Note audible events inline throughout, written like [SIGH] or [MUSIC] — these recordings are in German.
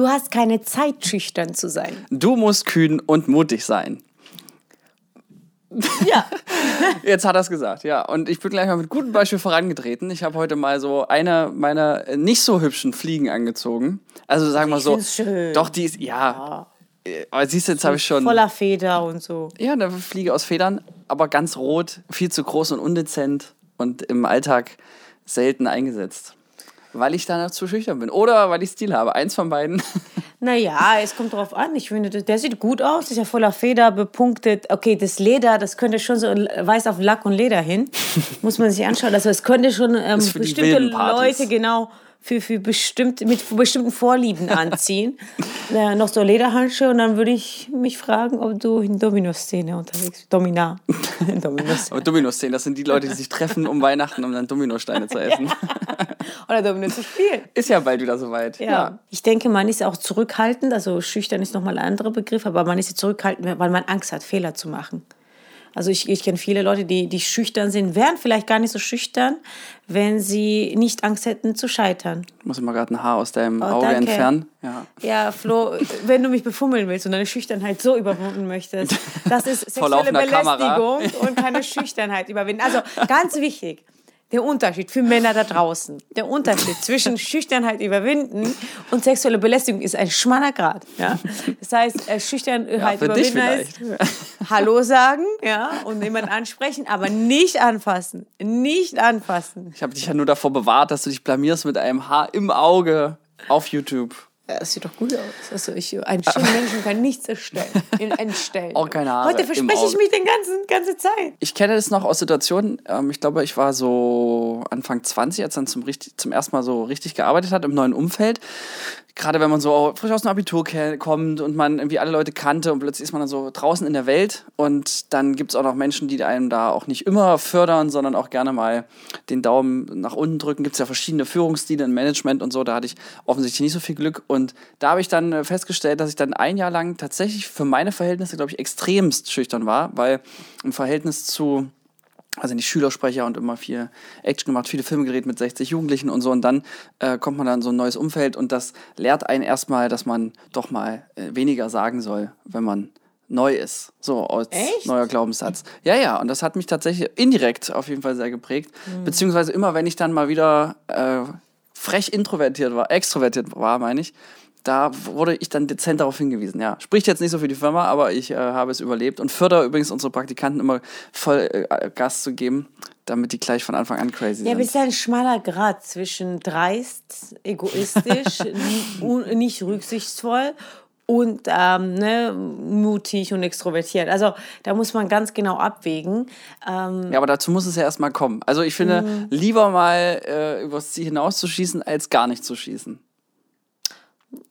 Du hast keine Zeit, schüchtern zu sein. Du musst kühn und mutig sein. Ja. [LAUGHS] Jetzt hat er es gesagt, ja. Und ich bin gleich mal mit gutem Beispiel vorangetreten. Ich habe heute mal so eine meiner äh, nicht so hübschen Fliegen angezogen. Also sagen wir so. schön. Doch, die ist, ja. Äh, Aber siehst du, jetzt habe ich schon. Voller Feder und so. Ja, eine Fliege aus Federn, aber ganz rot, viel zu groß und undezent und im Alltag selten eingesetzt. Weil ich da noch zu schüchtern bin. Oder weil ich Stil habe. Eins von beiden. [LAUGHS] Naja, es kommt drauf an. Ich finde, der sieht gut aus, ist ja voller Feder, bepunktet. Okay, das Leder, das könnte schon so weiß auf Lack und Leder hin. [LAUGHS] Muss man sich anschauen. Also es könnte schon ähm, bestimmte. Leute genau für, für bestimmt, mit bestimmten Vorlieben [LAUGHS] anziehen. äh, noch so Lederhandschuhe und dann würde ich mich fragen, ob du in Domino-Szene unterwegs bist. Domina. [LAUGHS] Dominos. Aber Domino-Szenen, das sind die Leute, die sich treffen um Weihnachten, um dann Dominosteine zu essen. [LAUGHS] Oder Domino zu spielen. Ist ja bald wieder soweit. Ja. Ich denke, man ist auch zurückhaltend, also schüchtern ist nochmal ein anderer Begriff, aber man ist zurückhaltend, weil man Angst hat, Fehler zu machen. Also ich, ich kenne viele Leute, die, die schüchtern sind, wären vielleicht gar nicht so schüchtern, wenn sie nicht Angst hätten zu scheitern. Ich muss immer gerade ein Haar aus deinem Oh, Auge danke. entfernen. Ja. Ja, Flo, wenn du mich befummeln willst und deine Schüchternheit so überwinden möchtest, [LAUGHS] das ist sexuelle laufender Kamera. Belästigung und keine Schüchternheit überwinden. Also [LAUGHS] ganz wichtig, der Unterschied für Männer da draußen, der Unterschied zwischen [LAUGHS] Schüchternheit überwinden und sexuelle Belästigung ist ein schmaler Grad. Ja? Das heißt, äh, Schüchternheit dich überwinden heißt Hallo sagen [LAUGHS] ja, und jemanden ansprechen, aber nicht anfassen. Nicht anfassen. Ich habe dich ja nur davor bewahrt, dass du dich blamierst mit einem Haar im Auge auf YouTube. Das sieht doch gut aus. Also ich, ein schöner Menschen kann nichts erstellen, [LAUGHS] in- entstellen. Auch keine Haare Heute verspreche ich mich den ganzen ganze Zeit. Ich kenne das noch aus Situationen, ähm, ich glaube, ich war so Anfang 20, als dann zum, richtig, zum ersten Mal so richtig gearbeitet hat im neuen Umfeld. Gerade wenn man so frisch aus dem Abitur kommt und man irgendwie alle Leute kannte und plötzlich ist man dann so draußen in der Welt und dann gibt es auch noch Menschen, die einem da auch nicht immer fördern, sondern auch gerne mal den Daumen nach unten drücken. Gibt es ja verschiedene Führungsstile im Management und so, da hatte ich offensichtlich nicht so viel Glück und da habe ich dann äh, festgestellt, dass ich dann ein Jahr lang tatsächlich für meine Verhältnisse, glaube ich, extremst schüchtern war, weil im Verhältnis zu also nicht Schülersprecher und immer viel Action gemacht, viele Filme gedreht mit 60 Jugendlichen und so. Und dann äh, kommt man dann in so ein neues Umfeld und das lehrt einen erstmal, dass man doch mal äh, weniger sagen soll, wenn man neu ist. So als Echt? neuer Glaubenssatz. Ja, ja, und das hat mich tatsächlich indirekt auf jeden Fall sehr geprägt. Beziehungsweise immer, wenn ich dann mal wieder äh, frech introvertiert war, extrovertiert war, meine ich, da wurde ich dann dezent darauf hingewiesen. Ja, spricht jetzt nicht so für die Firma, aber ich äh, habe es überlebt und fördere übrigens unsere Praktikanten immer voll äh, Gas zu geben, damit die gleich von Anfang an crazy Ja, sind. ist ein schmaler Grad zwischen dreist, egoistisch, [LAUGHS] nicht rücksichtsvoll und ähm, ne, mutig und extrovertiert. Also da muss man ganz genau abwägen. Ähm, Ja, aber dazu muss es ja erstmal kommen. Also ich finde, Mhm. lieber mal äh, übers Ziel hinauszuschießen, als gar nicht zu schießen.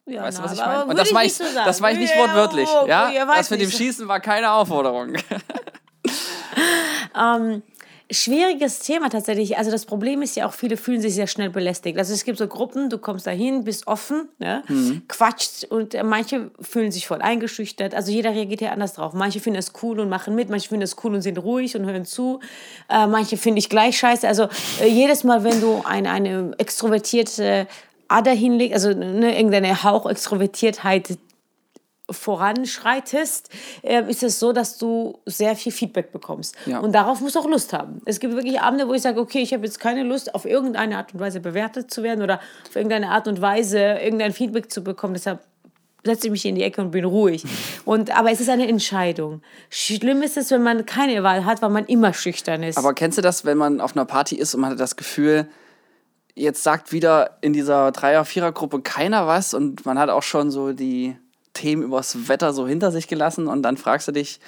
ja, Weißt du, na, was ich meine? Und das war ich, nicht so das ich nicht Ja, wortwörtlich. oh, Ja, weiß das mit dem. Schießen war keine Aufforderung. [LAUGHS] [LAUGHS] Schwieriges Thema tatsächlich. Also das Problem ist ja auch, viele fühlen sich sehr schnell belästigt. Also es gibt so Gruppen, du kommst dahin, bist offen, ne? Mhm. quatscht und äh, manche fühlen sich voll eingeschüchtert. Also jeder reagiert ja anders drauf. Manche finden es cool und machen mit, manche finden es cool und sind ruhig und hören zu. Äh, manche finde ich gleich scheiße. Also äh, jedes Mal, wenn du eine, eine extrovertierte Ader hinlegst, also ne, irgendeine Hauch-Extrovertiertheit voranschreitest, äh, ist es so, dass du sehr viel Feedback bekommst. Ja. Und darauf musst du auch Lust haben. Es gibt wirklich Abende, wo ich sage, okay, ich habe jetzt keine Lust, auf irgendeine Art und Weise bewertet zu werden oder auf irgendeine Art und Weise irgendein Feedback zu bekommen. Deshalb setze ich mich in die Ecke und bin ruhig. Und, aber es ist eine Entscheidung. Schlimm ist es, wenn man keine Wahl hat, weil man immer schüchtern ist. Aber kennst du das, wenn man auf einer Party ist und man hat das Gefühl, jetzt sagt wieder in dieser Dreier-, Vierer-Gruppe keiner was und man hat auch schon so die Themen übers Wetter so hinter sich gelassen und dann fragst du dich,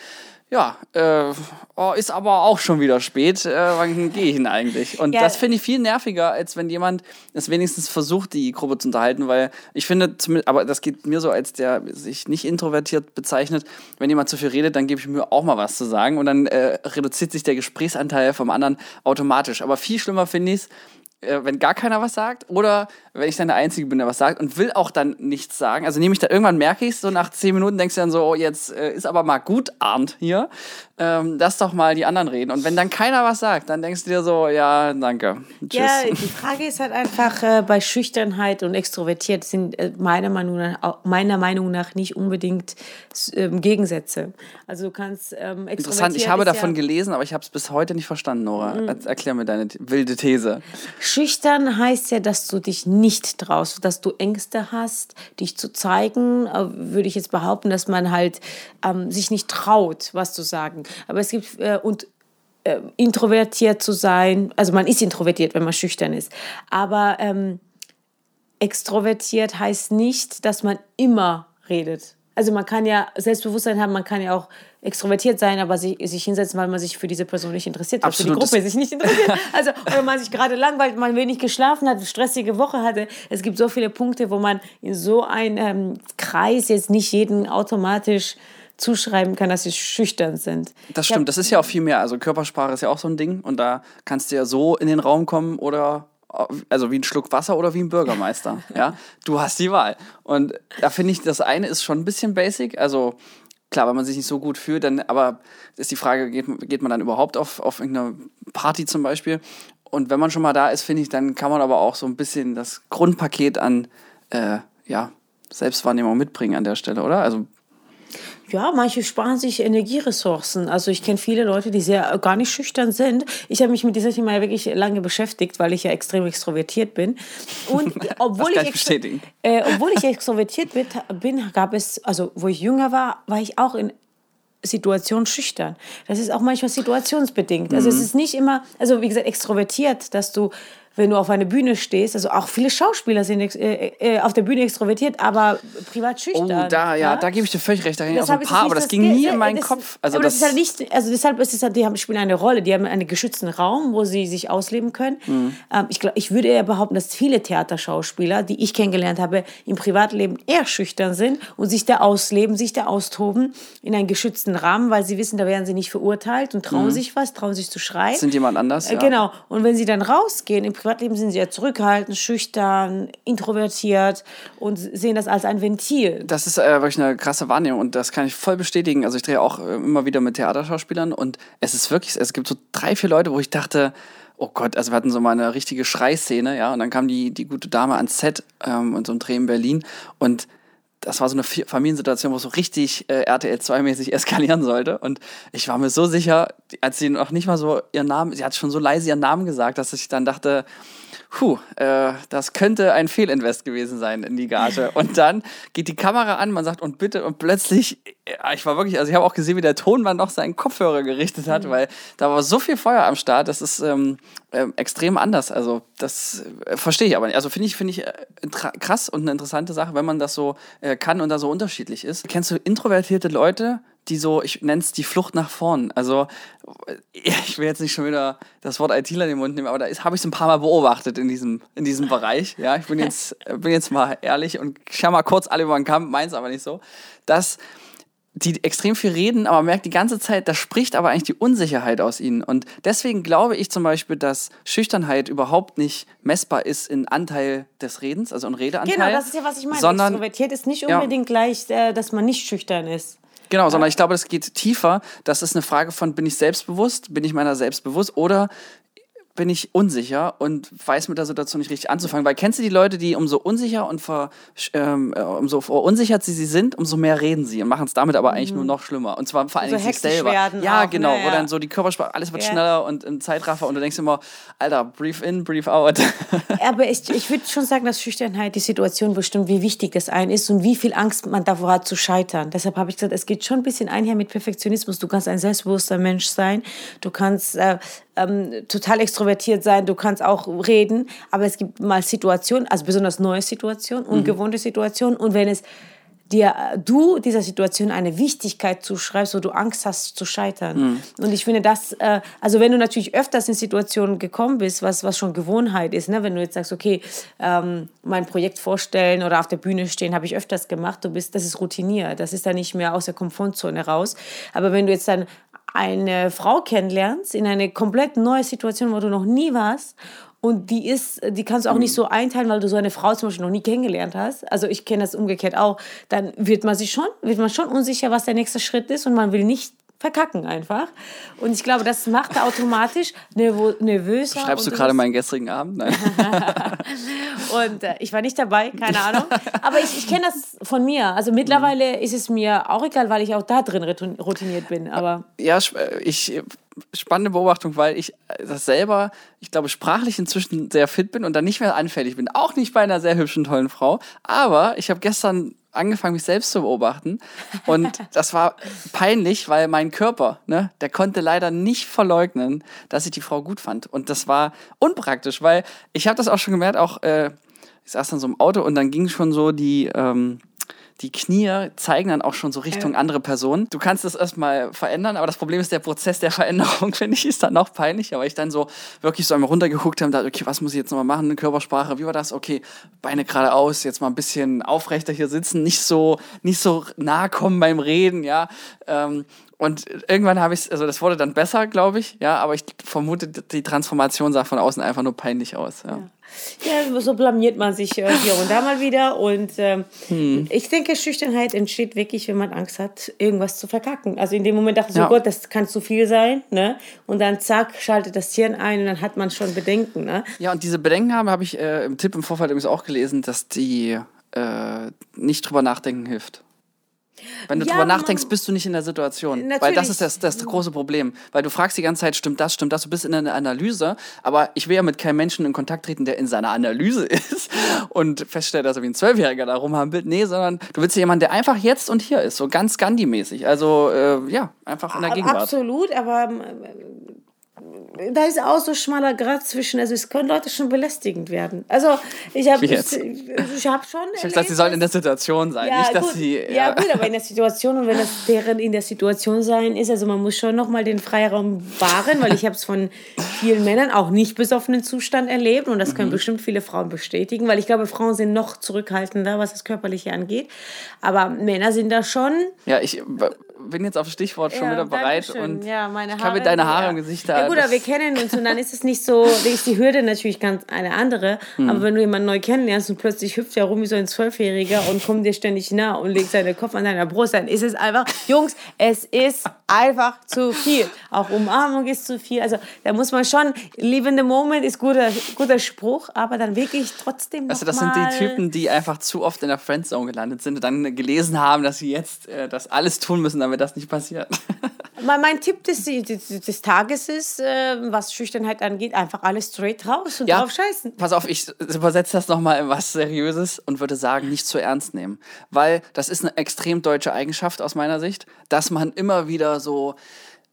ja, äh, oh, ist aber auch schon wieder spät, äh, wann gehe ich denn eigentlich? Und Ja. das finde ich viel nerviger, als wenn jemand es wenigstens versucht, die Gruppe zu unterhalten, weil ich finde, aber das geht mir so, als der sich nicht introvertiert bezeichnet, wenn jemand zu viel redet, dann gebe ich mir auch mal was zu sagen und dann äh, reduziert sich der Gesprächsanteil vom anderen automatisch. Aber viel schlimmer finde ich es, wenn gar keiner was sagt oder wenn ich dann der Einzige bin, der was sagt und will auch dann nichts sagen. Also nehme ich da irgendwann merke ich es, so nach zehn Minuten denkst du dann so, oh, jetzt äh, ist aber mal gut, Arndt hier. Ähm, lass doch mal die anderen reden. Und wenn dann keiner was sagt, dann denkst du dir so, ja, danke. Tschüss. Ja, die Frage ist halt einfach, äh, bei Schüchternheit und Extrovertiert sind äh, meiner, Meinung nach, meiner Meinung nach nicht unbedingt ähm, Gegensätze. Also du kannst ähm, Interessant, ich habe davon ja gelesen, aber ich habe es bis heute nicht verstanden, Nora. Mhm. Erklär mir deine wilde These. Schüchtern heißt ja, dass du dich nicht traust, dass du Ängste hast, dich zu zeigen. Äh, würde ich jetzt behaupten, dass man halt ähm, sich nicht traut, was zu sagen. Aber es gibt äh, und äh, introvertiert zu sein, also man ist introvertiert, wenn man schüchtern ist. Aber ähm, extrovertiert heißt nicht, dass man immer redet. Also man kann ja Selbstbewusstsein haben, man kann ja auch extrovertiert sein, aber sich, sich hinsetzen, weil man sich für diese Person nicht interessiert, weil für die Gruppe sich nicht interessiert. Also, oder man sich gerade langweilt, man wenig geschlafen hat, eine stressige Woche hatte. Es gibt so viele Punkte, wo man in so einem ähm, Kreis jetzt nicht jeden automatisch zuschreiben kann, dass sie schüchtern sind. Das stimmt, das ist ja auch viel mehr. Also Körpersprache ist ja auch so ein Ding und da kannst du ja so in den Raum kommen oder also wie ein Schluck Wasser oder wie ein Bürgermeister. [LAUGHS] ja, du hast die Wahl. Und da finde ich, das eine ist schon ein bisschen basic. Also klar, wenn man sich nicht so gut fühlt, dann, aber ist die Frage, geht, geht man dann überhaupt auf, auf irgendeine Party zum Beispiel? Und wenn man schon mal da ist, finde ich, dann kann man aber auch so ein bisschen das Grundpaket an äh, ja, Selbstwahrnehmung mitbringen an der Stelle, oder? Also ja, manche sparen sich Energieressourcen. Also ich kenne viele Leute, die sehr gar nicht schüchtern sind. Ich habe mich mit dieser Thema ja wirklich lange beschäftigt, weil ich ja extrem extrovertiert bin. Und [LAUGHS] obwohl, ich, ich äh, obwohl ich extrovertiert bin, gab es, also wo ich jünger war, war ich auch in Situationen schüchtern. Das ist auch manchmal situationsbedingt. Also es mhm. ist nicht immer, also wie gesagt, extrovertiert, dass du wenn du auf einer Bühne stehst, also auch viele Schauspieler sind äh, äh, auf der Bühne extrovertiert, aber privat schüchtern. Oh, da, ja, ja? da gebe ich dir völlig recht. Da ging auch ein paar, aber das, das ging nie in meinen das, Kopf. Also aber das, das, ist halt nicht, also deshalb ist es halt, die haben, spielen eine Rolle, die haben einen geschützten Raum, wo sie sich ausleben können. Mhm. Ähm, ich, glaub, ich würde eher behaupten, dass viele Theaterschauspieler, die ich kennengelernt habe, im Privatleben eher schüchtern sind und sich da ausleben, sich da austoben in einen geschützten Rahmen, weil sie wissen, da werden sie nicht verurteilt und trauen mhm. sich was, trauen sich zu schreien. Sind jemand anders, äh, ja. Genau. Und wenn sie dann rausgehen, im Privatleben sind sie ja zurückhaltend, schüchtern, introvertiert und sehen das als ein Ventil. Das ist äh, wirklich eine krasse Wahrnehmung und das kann ich voll bestätigen. Also ich drehe auch äh, immer wieder mit Theaterschauspielern und es ist wirklich, es gibt so drei, vier Leute, wo ich dachte, oh Gott, also wir hatten so mal eine richtige Schreiszene, ja, und dann kam die, die gute Dame ans Set ähm, in so einem Dreh in Berlin und das war so eine Familiensituation, wo es so richtig äh, RTL 2-mäßig eskalieren sollte. Und ich war mir so sicher, als sie noch nicht mal so ihren Namen, sie hat schon so leise ihren Namen gesagt, dass ich dann dachte, puh, äh, das könnte ein Fehlinvest gewesen sein in die Gage. [LAUGHS] Und dann geht die Kamera an, man sagt und bitte und plötzlich, ich war wirklich, also ich habe auch gesehen, wie der Tonmann noch seinen Kopfhörer gerichtet hat, mhm. weil da war so viel Feuer am Start, das ist ähm, äh, extrem anders. Also das äh, verstehe ich aber nicht. Also finde ich, finde ich äh, krass und eine interessante Sache, wenn man das so äh, kann und da so unterschiedlich ist. Kennst du introvertierte Leute, die so, ich nenne es die Flucht nach vorn. Also, [LAUGHS] ich will jetzt nicht schon wieder das Wort ITler in den Mund nehmen, aber da habe ich es ein paar Mal beobachtet in diesem, in diesem Bereich. Ja, ich bin jetzt, bin jetzt mal ehrlich und schau mal kurz alle über den Kampf, meins aber nicht so, dass die extrem viel reden, aber merkt die ganze Zeit, da spricht aber eigentlich die Unsicherheit aus ihnen. Und deswegen glaube ich zum Beispiel, dass Schüchternheit überhaupt nicht messbar ist in Anteil des Redens, also in Redeanteil. Genau, das ist ja, was ich meine. Sondern, Extrovertiert ist nicht unbedingt ja, gleich, äh, dass man nicht schüchtern ist. Genau, sondern ich glaube, das geht tiefer. Das ist eine Frage von, bin ich selbstbewusst, bin ich meiner selbst bewusst oder bin ich unsicher und weiß mit der Situation nicht richtig anzufangen. Weil kennst du die Leute, die umso unsicher und ver, ähm, äh, umso verunsichert sie, sie sind, umso mehr reden sie und machen es damit aber eigentlich mhm. nur noch schlimmer. Und zwar vor allem also sich selber. Ja, auch, genau, ne? wo dann so die Körpersprache, alles wird ja. schneller und im Zeitraffer und du denkst immer, Alter, brief in, brief out. aber ich, ich würde schon sagen, dass Schüchternheit die Situation bestimmt, wie wichtig das ein ist und wie viel Angst man davor hat zu scheitern. Deshalb habe ich gesagt, es geht schon ein bisschen einher mit Perfektionismus. Du kannst ein selbstbewusster Mensch sein, du kannst äh, ähm, total extrovertiert sein, du kannst auch reden, aber es gibt mal Situationen, also besonders neue Situationen, mhm. ungewohnte Situationen und wenn es dir du dieser Situation eine Wichtigkeit zuschreibst, wo du Angst hast zu scheitern. Mhm. Und ich finde das, äh, also wenn du natürlich öfters in Situationen gekommen bist, was, was schon Gewohnheit ist, ne? wenn du jetzt sagst, okay, ähm, mein Projekt vorstellen oder auf der Bühne stehen, habe ich öfters gemacht, du bist, das ist routiniert, das ist dann nicht mehr aus der Komfortzone raus. Aber wenn du jetzt dann eine Frau kennenlernst in eine komplett neue Situation, wo du noch nie warst und die ist, die kannst du auch nicht so einteilen, weil du so eine Frau zum Beispiel noch nie kennengelernt hast. Also ich kenne das umgekehrt auch. Dann wird man sich schon, wird man schon unsicher, was der nächste Schritt ist und man will nicht verkacken einfach. Und ich glaube, das macht er automatisch nervöser. Schreibst du gerade meinen gestrigen Abend? Nein. [LAUGHS] und äh, ich war nicht dabei, keine Ahnung. Aber ich, ich kenne das von mir. Also mittlerweile ist es mir auch egal, weil ich auch da drin routiniert bin. Aber ja, äh, ich spannende Beobachtung, weil ich das selber, ich glaube, sprachlich inzwischen sehr fit bin und dann nicht mehr anfällig bin. Auch nicht bei einer sehr hübschen, tollen Frau. Aber ich habe gestern angefangen, mich selbst zu beobachten. Und das war peinlich, weil mein Körper, ne, der konnte leider nicht verleugnen, dass ich die Frau gut fand. Und das war unpraktisch, weil ich habe das auch schon gemerkt, auch äh, ich saß dann so im Auto und dann ging schon so die, ähm, die Knie zeigen dann auch schon so Richtung andere Personen. Du kannst das erstmal verändern, aber das Problem ist, der Prozess der Veränderung, [LAUGHS] finde ich, ist dann noch peinlich. Aber ich dann so wirklich so einmal runtergeguckt habe und dachte, okay, was muss ich jetzt nochmal machen? Körpersprache, wie war das? Okay, Beine geradeaus, jetzt mal ein bisschen aufrechter hier sitzen, nicht so, nicht so nah kommen beim Reden, ja. Ähm, und irgendwann habe ich, also das wurde dann besser, glaube ich, ja, aber ich vermute, die Transformation sah von außen einfach nur peinlich aus. Ja, ja. Ja so blamiert man sich hier und da mal wieder. Und ähm, hm. ich denke, Schüchternheit entsteht wirklich, wenn man Angst hat, irgendwas zu verkacken. Also in dem Moment dachte ich ja. so, Gott, das kann zu viel sein. Ne? Und dann zack, schaltet das Hirn ein und dann hat man schon Bedenken. Ne? Ja, und diese Bedenken haben, habe ich äh, im Tipp im Vorfall übrigens auch gelesen, dass die äh, nicht drüber nachdenken hilft. Wenn du ja, drüber nachdenkst, bist du nicht in der Situation. Natürlich. Weil das ist das, das große Problem. Weil du fragst die ganze Zeit, stimmt das, stimmt das, du bist in einer Analyse, aber ich will ja mit keinem Menschen in Kontakt treten, der in seiner Analyse [LAUGHS] ist und feststellt, dass er wie ein Zwölfjähriger da rumhampelt. Nee, sondern du willst ja jemanden, der einfach jetzt und hier ist, so ganz Gandhi-mäßig. Also äh, ja, einfach in der Gegenwart. Absolut, aber da ist auch so schmaler Grad zwischen, also es können Leute schon belästigend werden. Also ich habe ich, ich hab schon. Ich habe gesagt, sie sollen in der Situation sein, ja, nicht dass gut, sie. Ja. ja. gut, aber in der Situation und wenn das deren in der Situation sein ist, also man muss schon nochmal den Freiraum wahren, weil ich habe es von vielen Männern auch nicht besoffenen Zustand erlebt und das können mhm. bestimmt viele Frauen bestätigen, weil ich glaube, Frauen sind noch zurückhaltender, was das Körperliche angeht, aber Männer sind da schon. Ja, ich bin jetzt auf Stichwort schon ja, wieder bereit und ja, ich habe deine Haare ja. im Gesicht da. Ja gut, aber wir kennen uns und dann ist es nicht so, ist die Hürde natürlich ganz eine andere. Hm. Aber wenn du jemanden neu kennenlernst und plötzlich hüpft er rum wie so ein Zwölfjähriger und kommt dir ständig nah und legt seinen Kopf an deiner Brust, dann ist es einfach, Jungs, es ist einfach zu viel. Auch Umarmung ist zu viel. Also da muss man schon, live in the moment ist guter, guter Spruch, aber dann wirklich trotzdem noch Also das sind die Typen, die einfach zu oft in der Friendzone gelandet sind und dann gelesen haben, dass sie jetzt äh, das alles tun müssen, damit das nicht passiert. [LAUGHS] mein, mein Tipp des, des, des Tages ist, äh, was Schüchternheit angeht, einfach alles straight raus und ja, drauf scheißen. Pass auf, ich übersetze das nochmal in was Seriöses und würde sagen, nicht zu ernst nehmen. Weil das ist eine extrem deutsche Eigenschaft aus meiner Sicht, dass man immer wieder so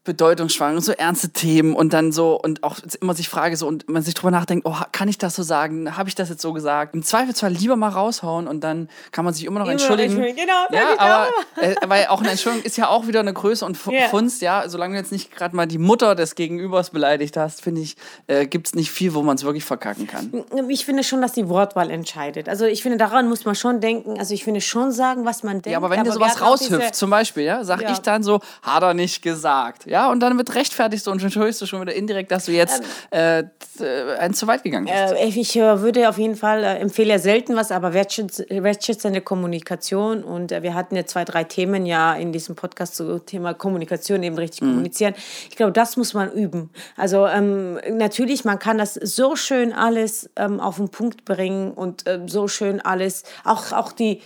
bedeutungsschwanger und so ernste Themen und dann so und auch immer sich frage so und man sich drüber nachdenkt, oh, kann ich das so sagen? Habe ich das jetzt so gesagt? Im Zweifelsfall lieber mal raushauen und dann kann man sich immer noch immer entschuldigen. Genau, ja, aber äh, weil auch eine Entschuldigung ist ja auch wieder eine Größe und yeah. Funst, ja, solange du jetzt nicht gerade mal die Mutter des Gegenübers beleidigt hast, finde ich, äh, gibt es nicht viel, wo man es wirklich verkacken kann. Ich finde schon, dass die Wortwahl entscheidet. Also ich finde, daran muss man schon denken, also ich finde schon sagen, was man denkt. Ja, aber wenn aber dir sowas raushüpft, zum Beispiel, ja, sag ja. ich dann so, hat er nicht gesagt, ja, ja, und dann wird rechtfertigst du und entschuldigst du schon wieder indirekt, dass du jetzt ähm, äh, eins zu weit gegangen bist. Äh, ich äh, würde auf jeden Fall äh, empfehle ja selten was, aber wertschätzende Kommunikation und äh, wir hatten ja zwei, drei Themen ja in diesem Podcast zum Thema Kommunikation, eben richtig mhm. kommunizieren. Ich glaube, das muss man üben. Also ähm, natürlich, man kann das so schön alles ähm, auf den Punkt bringen und äh, so schön alles, auch, auch die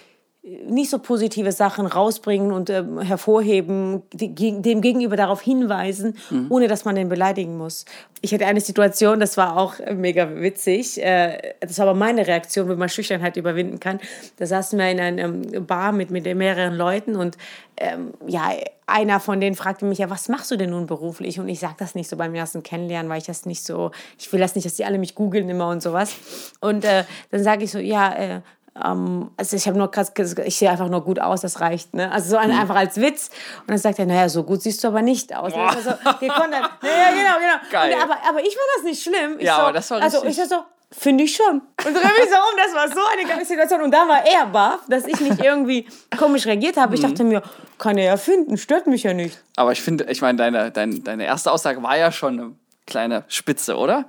nicht so positive Sachen rausbringen und äh, hervorheben, die, dem Gegenüber darauf hinweisen, mhm. ohne dass man den beleidigen muss. Ich hatte eine Situation, das war auch mega witzig. Äh, das war aber meine Reaktion, wie man Schüchternheit überwinden kann. Da saßen wir in einer Bar mit, mit mehreren Leuten und ähm, ja, einer von denen fragte mich ja, was machst du denn nun beruflich? Und ich sage das nicht so beim ersten Kennenlernen, weil ich das nicht so, ich will das nicht, dass die alle mich googeln immer und sowas. Und äh, dann sage ich so, ja, äh, ähm, also ich habe nur krass, ich sehe einfach nur gut aus, das reicht, ne? Also so ein, mhm. einfach als Witz. Und dann sagt er, naja, so gut siehst du aber nicht aus. Boah. Also, gekonnt, naja, genau, genau. [LAUGHS] Geil. Und, aber, aber ich fand das nicht schlimm. Ich ja, so, aber das war richtig. Also ich war so, finde ich schon. Und drehe mich so um, das war so eine geile Situation. Und da war er baff, dass ich nicht irgendwie komisch reagiert habe. Ich mhm. dachte mir, kann er ja finden, stört mich ja nicht. Aber ich finde, ich meine, deine, deine, deine erste Aussage war ja schon eine kleine Spitze, oder?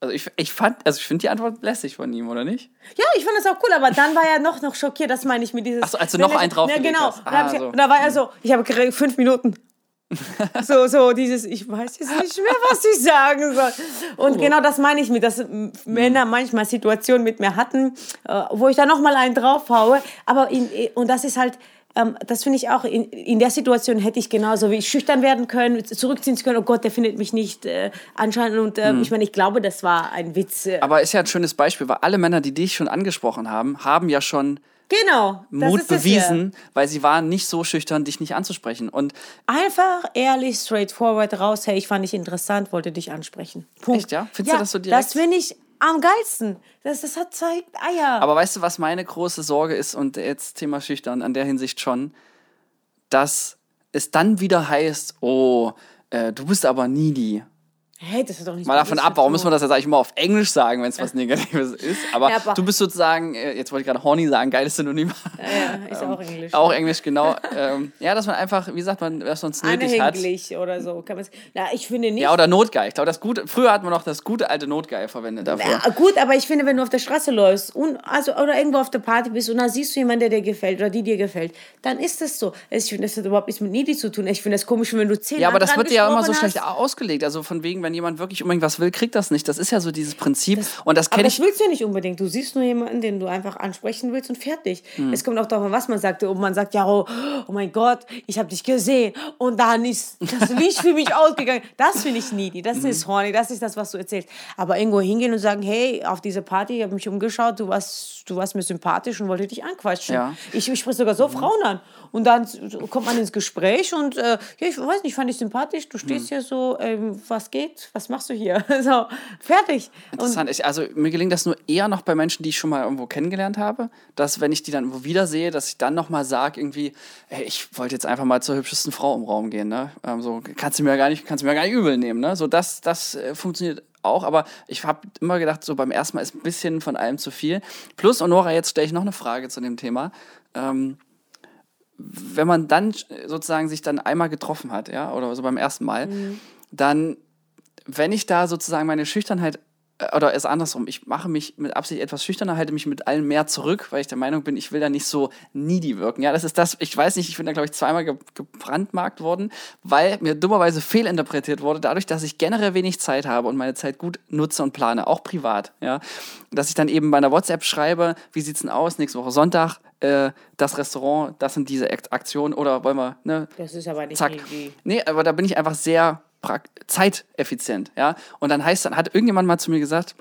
Also ich, ich fand, also ich finde die Antwort lässig von ihm, oder nicht? Ja, ich fand das auch cool, aber dann war er noch, noch schockiert, das meine ich mit dieses... Ach so, als du noch einen draufgelegt Ja, genau. hast. Ah, ich, so. da war er so, ich habe fünf Minuten. [LAUGHS] so, so dieses, ich weiß jetzt nicht mehr, was ich sagen soll. Und genau das meine ich mit, dass Männer manchmal Situationen mit mir hatten, äh, wo ich da nochmal einen draufhaue. Aber in, und das ist halt, ähm, das finde ich auch, in, in der Situation hätte ich genauso wie schüchtern werden können, zurückziehen können, oh Gott, der findet mich nicht äh, anscheinend. Und äh, ich meine, ich glaube, das war ein Witz. äh. Aber ist ja ein schönes Beispiel, weil alle Männer, die dich schon angesprochen haben, haben ja schon Genau. Mut ja. bewiesen, weil sie waren nicht so schüchtern, dich nicht anzusprechen. Und Einfach ehrlich, straightforward raus. Hey, ich fand dich interessant, wollte dich ansprechen. Punkt. Echt, ja? Findest du das so direkt? Das finde ich am geilsten. Das, das hat zeigt Eier. Aber weißt du, was meine große Sorge ist und jetzt Thema schüchtern an der Hinsicht schon, dass es dann wieder heißt, oh, äh, du bist aber needy. Hey, das ist doch nicht Mal davon ab, warum muss man das jetzt eigentlich immer auf Englisch sagen, wenn es was Negatives ist. Aber, Ja, aber- du bist sozusagen, äh, jetzt wollte ich gerade horny sagen, geiles Synonym. Ja, ist auch Englisch. Auch Englisch, genau. ähm, ja, dass man einfach, wie sagt man, was man es nötig hat. Anhänglich oder so. Kann Na, ich finde nicht. Ja, oder Notgeil. Ich glaube, das gute, früher hat man noch das gute alte Notgeil verwendet dafür. Ja, gut, aber ich finde, wenn du auf der Straße läufst und, also, oder irgendwo auf der Party bist und dann siehst du jemanden, der dir gefällt oder die dir gefällt, dann ist das so. Ich finde, das hat überhaupt nichts mit Needy zu tun. Ich finde das komisch, wenn du zehn Ja, aber das wird ja immer so schlecht ausgelegt. Also von wegen, wenn jemand wirklich unbedingt was will, kriegt das nicht. Das ist ja so dieses Prinzip. und das Aber kenne das ich. willst du ja nicht unbedingt. Du siehst nur jemanden, den du einfach ansprechen willst und fertig. Hm. Es kommt auch darauf an, was man sagt. Ob man sagt, ja, oh, oh mein Gott, ich habe dich gesehen und dann ist das Licht für mich [LAUGHS] ausgegangen. Das finde ich needy. Das Hm. ist horny. Das ist das, was du erzählst. Aber irgendwo hingehen und sagen, hey, auf diese Party, ich habe mich umgeschaut, du warst, du warst mir sympathisch und wollte dich anquatschen. Ja. Ich, ich spreche sogar so Frauen an. Und dann kommt man ins Gespräch und äh, ja, ich weiß nicht, fand ich sympathisch. Du Hm. stehst hier so, ähm, was geht? Was machst du hier? [LAUGHS] so, fertig. Interessant. Ich, also mir gelingt das nur eher noch bei Menschen, die ich schon mal irgendwo kennengelernt habe, dass wenn ich die dann irgendwo wiedersehe, dass ich dann noch mal sage irgendwie, ey, ich wollte jetzt einfach mal zur hübschesten Frau im Raum gehen, ne? Ähm, so kannst du mir gar nicht, kannst du mir gar nicht übel nehmen, ne? So das, das äh, funktioniert auch, aber ich habe immer gedacht, so beim ersten Mal ist ein bisschen von allem zu viel. Plus, und Nora, jetzt stelle ich noch eine Frage zu dem Thema. Ähm, wenn man dann sozusagen sich dann einmal getroffen hat, ja, oder so beim ersten Mal, dann, wenn ich da sozusagen meine Schüchternheit, äh, oder es andersrum, ich mache mich mit Absicht etwas schüchterner, halte mich mit allen mehr zurück, weil ich der Meinung bin, ich will da nicht so needy wirken. Ja, das ist das, ich weiß nicht, ich bin da, glaube ich, zweimal ge gebrandmarkt worden, weil mir dummerweise fehlinterpretiert wurde, dadurch, dass ich generell wenig Zeit habe und meine Zeit gut nutze und plane, auch privat, ja, dass ich dann eben bei einer WhatsApp schreibe, wie sieht's denn aus, nächste Woche Sonntag, äh, das Restaurant, das sind diese Akt- Aktionen oder wollen wir, ne, das ist aber nicht zack. Nee, aber da bin ich einfach sehr zeiteffizient, ja. Und dann heißt, dann hat irgendjemand mal zu mir gesagt,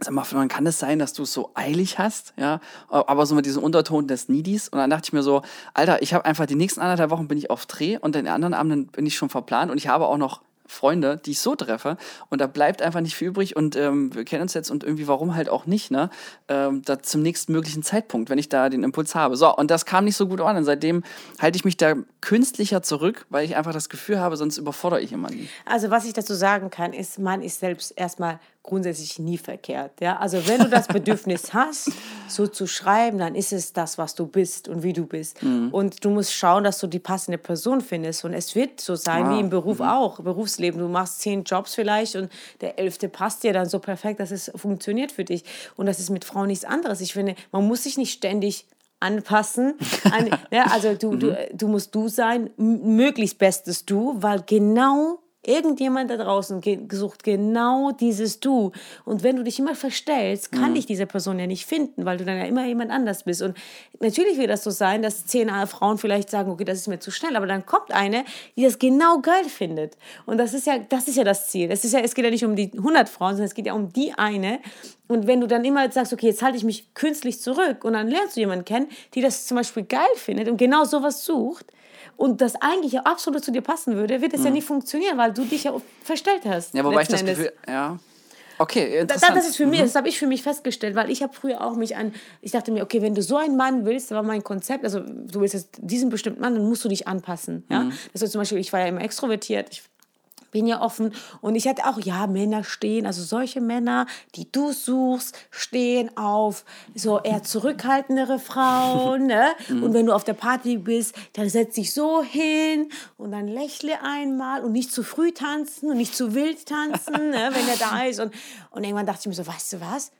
sag mal, man kann es sein, dass du es so eilig hast, ja, aber so mit diesem Unterton des Needies. Und dann dachte ich mir so, Alter, ich habe einfach die nächsten anderthalb Wochen bin ich auf Dreh und den anderen Abenden bin ich schon verplant und ich habe auch noch Freunde, die ich so treffe und da bleibt einfach nicht viel übrig und ähm, wir kennen uns jetzt und irgendwie warum halt auch nicht, ne? Ähm, da zum nächsten möglichen Zeitpunkt, wenn ich da den Impuls habe. So, und das kam nicht so gut an und seitdem halte ich mich da künstlicher zurück, weil ich einfach das Gefühl habe, sonst überfordere ich jemanden. Also was ich dazu sagen kann, ist, man ist selbst erstmal grundsätzlich nie verkehrt. Ja? Also wenn du das [LAUGHS] Bedürfnis hast, so zu schreiben, dann ist es das, was du bist und wie du bist. Und du musst schauen, dass du die passende Person findest. Und es wird so sein wie im Beruf auch, Berufsleben. Du machst zehn Jobs vielleicht und der elfte passt dir dann so perfekt, dass es funktioniert für dich. Und das ist mit Frauen nichts anderes. Ich finde, man muss sich nicht ständig anpassen. [LAUGHS] An, ja, also du, du, du musst du sein, möglichst bestes Du, weil genau irgendjemand da draußen sucht genau dieses Du. Und wenn du dich immer verstellst, kann dich diese Person ja nicht finden, weil du dann ja immer jemand anders bist. Und natürlich wird das so sein, dass zehn Frauen vielleicht sagen, okay, das ist mir zu schnell, aber dann kommt eine, die das genau geil findet. Und das ist ja, das ist ja das Ziel. Es, ist ja, es geht ja nicht um die 100 Frauen, sondern es geht ja um die eine. Und wenn du dann immer sagst, okay, jetzt halte ich mich künstlich zurück und dann lernst du jemanden kennen, die das zum Beispiel geil findet und genau sowas sucht und das eigentlich ja absolut zu dir passen würde, wird es ja nicht funktionieren, weil du dich ja verstellt hast. Mhm. Ja, wobei ich das Endes. Gefühl, ja. Okay, interessant. Das ist für mich, das habe ich für mich festgestellt, weil ich habe früher auch mich an, ich dachte mir, okay, wenn du so einen Mann willst, das war mein Konzept, also du willst jetzt diesen bestimmten Mann, dann musst du dich anpassen, ja. Mhm. Das ist zum Beispiel, ich war ja immer extrovertiert, ich bin ja offen und ich hatte auch, ja, Männer stehen, also solche Männer, die du suchst, stehen auf so eher zurückhaltendere Frauen, ne? [LAUGHS] Und wenn du auf der Party bist, dann setz dich so hin und dann lächle einmal und nicht zu früh tanzen und nicht zu wild tanzen, ne? [LAUGHS] wenn er da ist. Und, und irgendwann dachte ich mir so, weißt du was?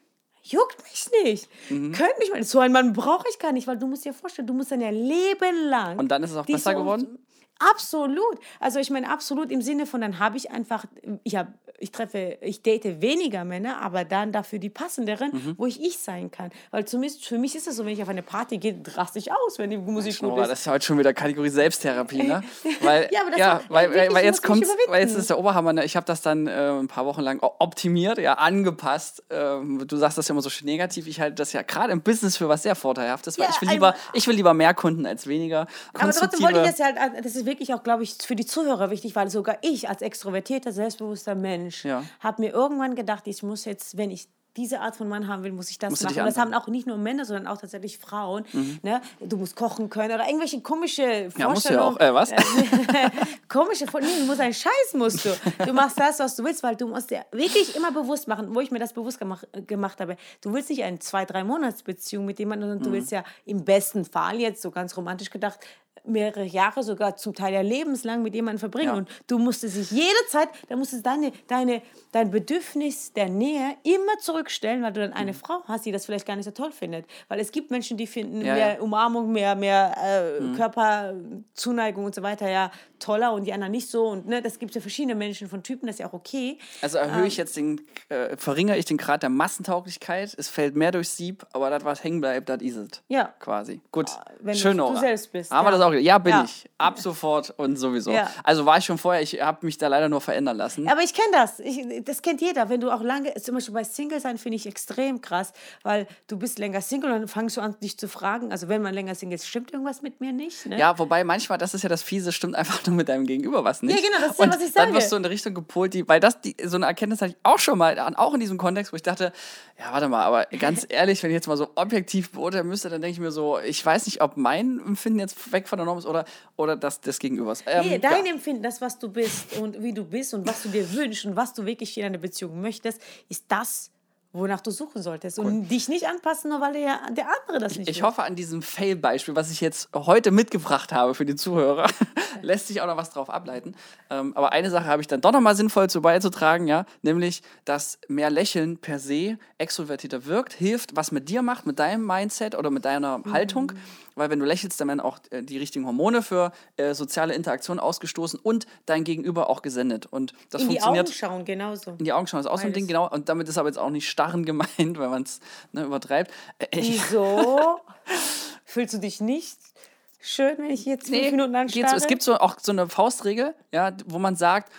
Juckt mich nicht. Mhm. Könnt mich mal. So einen Mann brauche ich gar nicht, weil du musst dir vorstellen, du musst dann ja Leben lang. Und dann ist es auch besser so- geworden? Absolut. Also ich meine absolut im Sinne von, dann habe ich einfach, ich habe, ich treffe, ich date weniger Männer, aber dann dafür die passenderen, Mhm. wo ich ich sein kann. Weil zumindest für mich ist es so, wenn ich auf eine Party gehe, raste ich aus, wenn die Musik gut Nora, ist. das ist ja heute schon wieder Kategorie Selbsttherapie, ne? [LAUGHS] Weil, Ja, aber das ja, war- weil, weil, weil jetzt kommt, weil jetzt ist der Oberhammer, ne? ich habe das dann äh, ein paar Wochen lang optimiert, ja, angepasst. Ähm, du sagst das ja immer so schön negativ, ich halte das ja gerade im Business für was sehr Vorteilhaftes, weil Ja, ich will lieber, ein- ich will lieber mehr Kunden als weniger. Aber trotzdem wollte ich das ja halt, das ist wirklich auch, glaube ich, für die Zuhörer wichtig, weil sogar ich als extrovertierter, selbstbewusster Mensch Ja. habe mir irgendwann gedacht, ich muss jetzt, wenn ich diese Art von Mann haben will, muss ich das Musst machen. das haben auch nicht nur Männer, sondern auch tatsächlich Frauen. Ne? Du musst kochen können oder irgendwelche komische Ja, musst du ja Vorstellungen. auch. Äh, was? [LAUGHS] komische Vor- nee, du musst einen Scheiß musst du. Du machst das, was du willst, weil du musst dir wirklich immer bewusst machen, wo ich mir das bewusst gemacht, gemacht habe. Du willst nicht eine zwei, drei Monatsbeziehung mit jemandem, sondern du willst ja im besten Fall jetzt so ganz romantisch gedacht mehrere Jahre, sogar zum Teil ja lebenslang mit jemandem verbringen. Ja. Und du musstest dich jede Zeit, da musstest du deine, deine, dein Bedürfnis der Nähe immer zurückstellen, weil du dann Mhm. eine Frau hast, die das vielleicht gar nicht so toll findet. Weil es gibt Menschen, die finden Ja, mehr ja. Umarmung, mehr, mehr äh, Mhm. Körperzuneigung und so weiter ja toller und die anderen nicht so. Und ne, das gibt ja verschiedene Menschen von Typen, das ist ja auch okay. Also erhöhe ich jetzt den, äh, verringere ich den Grad der Massentauglichkeit, es fällt mehr durchs Sieb, aber das, was hängen bleibt, das ist es. Ja. Quasi. Gut. wenn du- Schön, du Nora. selbst bist, ja. das auch Ja, bin Ja. ich. Ab sofort und sowieso. Ja. Also war ich schon vorher, ich habe mich da leider nur verändern lassen. Aber ich kenne das. Ich, das kennt jeder. Wenn du auch lange, zum Beispiel bei Single sein, finde ich extrem krass, weil du bist länger Single und dann fangst du an, dich zu fragen. Also, wenn man länger Single ist, stimmt irgendwas mit mir nicht? Ne? Ja, wobei manchmal, das ist ja das Fiese, stimmt einfach nur mit deinem Gegenüber was nicht. Ja, genau, das ist ja, und was ich Dann sage. wirst du in eine Richtung gepolt, die, weil das, die, so eine Erkenntnis hatte ich auch schon mal, auch in diesem Kontext, wo ich dachte, ja, warte mal, aber ganz [LAUGHS] ehrlich, wenn ich jetzt mal so objektiv beurteilen müsste, dann denke ich mir so, ich weiß nicht, ob mein Empfinden jetzt weg von der Norm ist oder, oder das des Gegenübers. Ähm, Nee, dein ja. Empfinden, das, was du bist und wie du bist und was du dir wünschst und was du wirklich in einer Beziehung möchtest, ist das, wonach du suchen solltest. Und dich nicht anpassen, nur weil der, der andere das nicht Ich will. hoffe, an diesem Fail-Beispiel, was ich jetzt heute mitgebracht habe für die Zuhörer, [LAUGHS] lässt sich auch noch was drauf ableiten. Ähm, aber eine Sache habe ich dann doch noch mal sinnvoll zu beizutragen, ja, nämlich, dass mehr Lächeln per se extrovertierter wirkt, hilft, was mit dir macht, mit deinem Mindset oder mit deiner Mhm. Haltung. Weil wenn du lächelst, dann werden auch äh, die richtigen Hormone für äh, soziale Interaktion ausgestoßen und dein Gegenüber auch gesendet. Und das in die funktioniert Augen schauen, genauso. in die Augen schauen ist auch so ein. Ding, genau. Und damit ist aber jetzt auch nicht starren gemeint, [LAUGHS] wenn man es ne, übertreibt. Äh, ich, Wieso? [LAUGHS] Fühlst du dich nicht schön, wenn ich jetzt fünf Minuten geht anstarre? so. Es gibt so auch so eine Faustregel, ja, wo man sagt,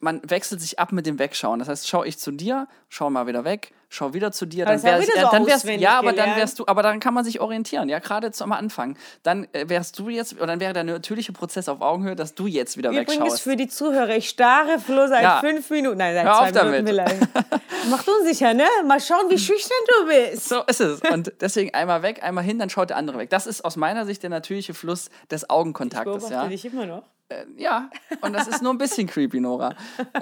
man wechselt sich ab mit dem Wegschauen. Das heißt, schau ich zu dir, schau mal wieder weg, schau wieder zu dir, dann das haben wär's, wir wieder so dann wär's, auswendig ja, aber dann gelernt. wärst du, aber dann kann man sich orientieren, ja, gerade zum Anfang. Dann äh, wärst du jetzt, oder dann wäre der natürliche Prozess auf Augenhöhe, dass du jetzt wieder Übrigens wegschaust. für die Zuhörer, ich starre Flo seit Ja. fünf Minuten, nein, seit Hör zwei auf. Minuten vielleicht. Macht unsicher, ne? Mal schauen, wie schüchtern du bist. So ist es. Und deswegen einmal weg, einmal hin, dann schaut der andere weg. Das ist aus meiner Sicht der natürliche Fluss des Ich Augenkontaktes, beobachte ja. dich immer noch. Äh, ja, und das ist nur ein bisschen creepy, Nora. [LAUGHS]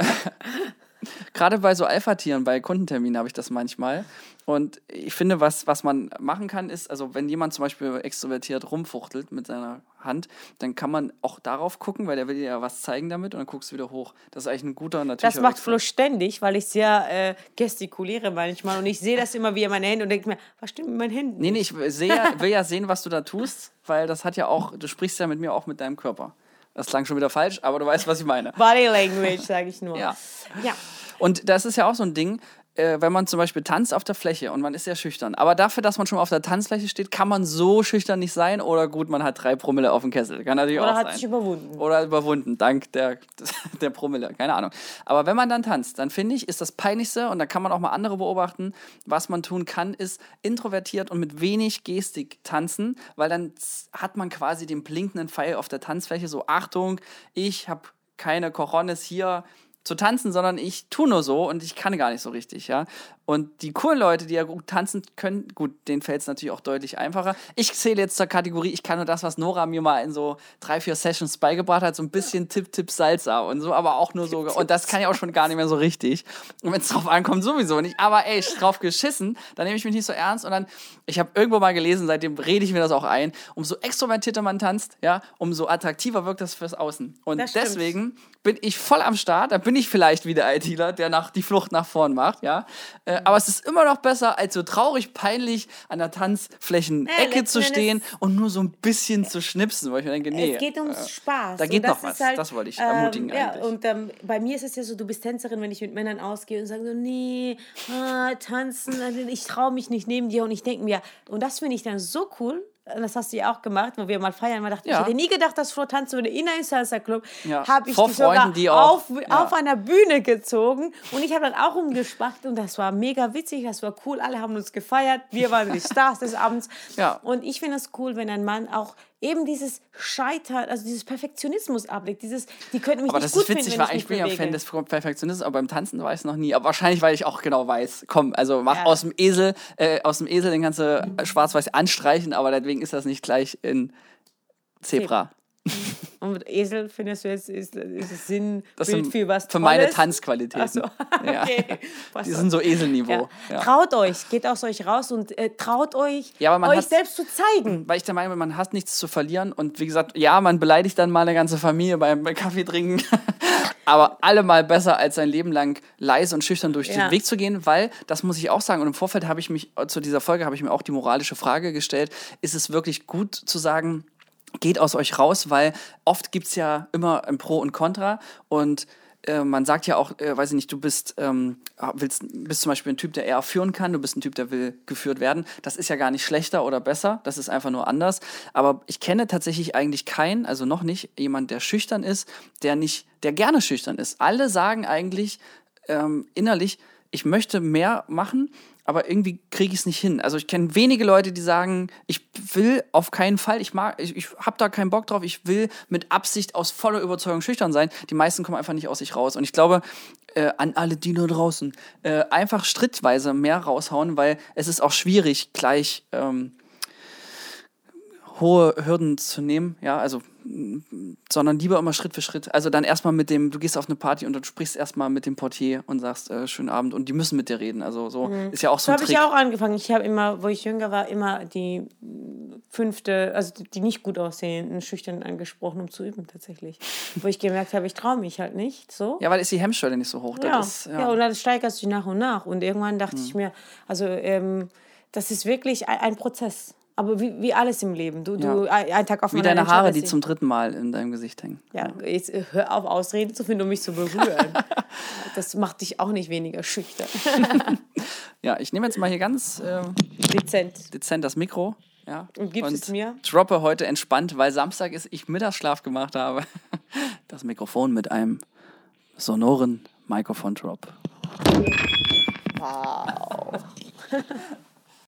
Gerade bei so Alpha-Tieren, bei Kundenterminen habe ich das manchmal. Und ich finde, was, was man machen kann, ist, also wenn jemand zum Beispiel extrovertiert rumfuchtelt mit seiner Hand, dann kann man auch darauf gucken, weil der will dir ja was zeigen damit und dann guckst du wieder hoch. Das ist eigentlich ein guter natürlicher Das macht. Flo ständig, weil ich sehr äh, gestikuliere manchmal und ich sehe das immer wie er meine Hände und denke mir, was stimmt mit meinen Händen? Nee, nee, ich sehe, ja- will ja sehen, was du da tust, weil das hat ja auch, du sprichst ja mit mir auch mit deinem Körper. Das klang schon wieder falsch, aber du weißt, was ich meine. Body Language, sage ich nur. Ja. ja. Und das ist ja auch so ein Ding, äh, wenn man zum Beispiel tanzt auf der Fläche und man ist sehr schüchtern. Aber dafür, dass man schon auf der Tanzfläche steht, kann man so schüchtern nicht sein. Oder gut, man hat drei Promille auf dem Kessel. Kann natürlich Oder auch hat sein. sich überwunden. Oder überwunden, dank der, [LAUGHS] der Promille, keine Ahnung. Aber wenn man dann tanzt, dann finde ich, ist das Peinlichste, und da kann man auch mal andere beobachten, was man tun kann, ist introvertiert und mit wenig Gestik tanzen, weil dann hat man quasi den blinkenden Pfeil auf der Tanzfläche, so Achtung, ich habe keine Coronis hier zu tanzen, sondern ich tue nur so und ich kann gar nicht so richtig, ja. Und die coolen Leute, die ja gut tanzen können, gut, denen fällt es natürlich auch deutlich einfacher. Ich zähle jetzt zur Kategorie, ich kann nur das, was Nora mir mal in so drei, vier Sessions beigebracht hat, so ein bisschen Tipp, Tipp, Salsa und so, aber auch nur so. Und das kann ich auch schon gar nicht mehr so richtig. Und wenn es drauf ankommt, sowieso nicht. Aber ey, drauf geschissen, dann nehme ich mich nicht so ernst und dann, ich habe irgendwo mal gelesen, seitdem rede ich mir das auch ein, umso extrovertierter man tanzt, ja, umso attraktiver wirkt das fürs Außen. Und deswegen bin ich voll am Start. Da bin ich vielleicht wieder ITler, der nach, die Flucht nach vorn macht, ja. Äh, aber es ist immer noch besser, als so traurig, peinlich an der Tanzflächen-Ecke ja, zu stehen und nur so ein bisschen zu schnipsen, weil ich mir denke, nee. Es geht ums äh, Spaß. Da geht noch was. Halt, das wollte ich ermutigen ähm, ja, eigentlich. Und ähm, bei mir ist es ja so, du bist Tänzerin, wenn ich mit Männern ausgehe und sage so, nee, ah, tanzen, also ich traue mich nicht neben dir. Und ich denke mir, und das finde ich dann so cool, das hast du ja auch gemacht, wo wir mal feiern, man dachte, ja. ich hätte nie gedacht, dass Flo tanzen würde in einem Salsa Club. Ja. Habe ich Vor sogar die auf, ja. auf einer Bühne gezogen und ich habe dann auch umgespacht und das war mega witzig, das war cool, alle haben uns gefeiert, wir waren die [LAUGHS] Stars des Abends. Ja. Und ich finde es cool, wenn ein Mann auch eben dieses Scheitern, also dieses Perfektionismus ablegt. Dieses, die könnten mich aber nicht gut finden. Aber das ist witzig, weil ich, bin ja Fan des Perfektionismus, aber beim Tanzen weiß ich noch nie. Aber wahrscheinlich, weil ich auch genau weiß, komm, also mach ja. aus dem Esel, äh, aus dem Esel den ganzen schwarz-weiß anstreichen, aber deswegen ist das nicht gleich in Zebra. [LAUGHS] Und mit Esel findest du jetzt ist, ist es Sinnbild für was Für Tolles? meine Tanzqualitäten. Ach so. [LAUGHS] [LAUGHS] okay. Ja. Die sind so Eselniveau. Ja. Ja. Traut euch, geht aus euch raus und äh, traut euch, euch selbst zu zeigen. Weil ich der Meinung bin, man hat nichts zu verlieren. Und wie gesagt, ja, man beleidigt dann mal eine ganze Familie beim Kaffee trinken. aber allemal besser, als sein Leben lang leise und schüchtern durch den Weg zu gehen, weil, das muss ich auch sagen, und im Vorfeld habe ich mich, zu dieser Folge habe ich mir auch die moralische Frage gestellt, ist es wirklich gut zu sagen, geht aus euch raus, weil oft gibt es ja immer ein Pro und Contra und äh, man sagt ja auch, äh, weiß ich nicht, du bist, ähm, willst, bist zum Beispiel ein Typ, der eher führen kann, du bist ein Typ, der will geführt werden. Das ist ja gar nicht schlechter oder besser, das ist einfach nur anders. Aber ich kenne tatsächlich eigentlich keinen, also noch nicht, jemand, der schüchtern ist, der nicht, der gerne schüchtern ist. Alle sagen eigentlich ähm, innerlich, ich möchte mehr machen, aber irgendwie kriege ich es nicht hin. Also ich kenne wenige Leute, die sagen, ich will auf keinen Fall, ich mag, ich, ich habe da keinen Bock drauf, ich will mit Absicht aus voller Überzeugung schüchtern sein. Die meisten kommen einfach nicht aus sich raus. Und ich glaube, äh, an alle die nur draußen, äh, einfach strittweise mehr raushauen, weil es ist auch schwierig, gleich ähm, hohe Hürden zu nehmen. Ja, also sondern lieber immer Schritt für Schritt. Also dann erstmal mit dem, du gehst auf eine Party und du sprichst erstmal mit dem Portier und sagst, äh, schönen Abend und die müssen mit dir reden. Also so mhm. ist ja auch so. So habe ich ja auch angefangen. Ich habe immer, wo ich jünger war, immer die fünfte, also die nicht gut aussehenden, schüchtern angesprochen, um zu üben tatsächlich. wo ich gemerkt habe, ich traue mich halt nicht. So. Ja, weil ist die Hemmschwelle nicht so hoch. Ja, ist, ja. ja und dann steigert sich nach und nach. Und irgendwann dachte mhm. ich mir, also ähm, das ist wirklich ein, ein Prozess. Aber wie, wie alles im Leben. Du, ja. du einen Tag auf Wie deine Haare, die zum dritten Mal in deinem Gesicht hängen. Ja, jetzt äh, hör auf, Ausreden zu finden, um mich zu berühren. [LAUGHS] das macht dich auch nicht weniger schüchtern. [LAUGHS] ja, ich nehme jetzt mal hier ganz äh, dezent. dezent das Mikro. Ja, und gibst es mir? Droppe heute entspannt, weil Samstag ist, ich Mittagsschlaf gemacht habe. [LAUGHS] Das Mikrofon mit einem sonoren Mikrofon-Drop. Wow.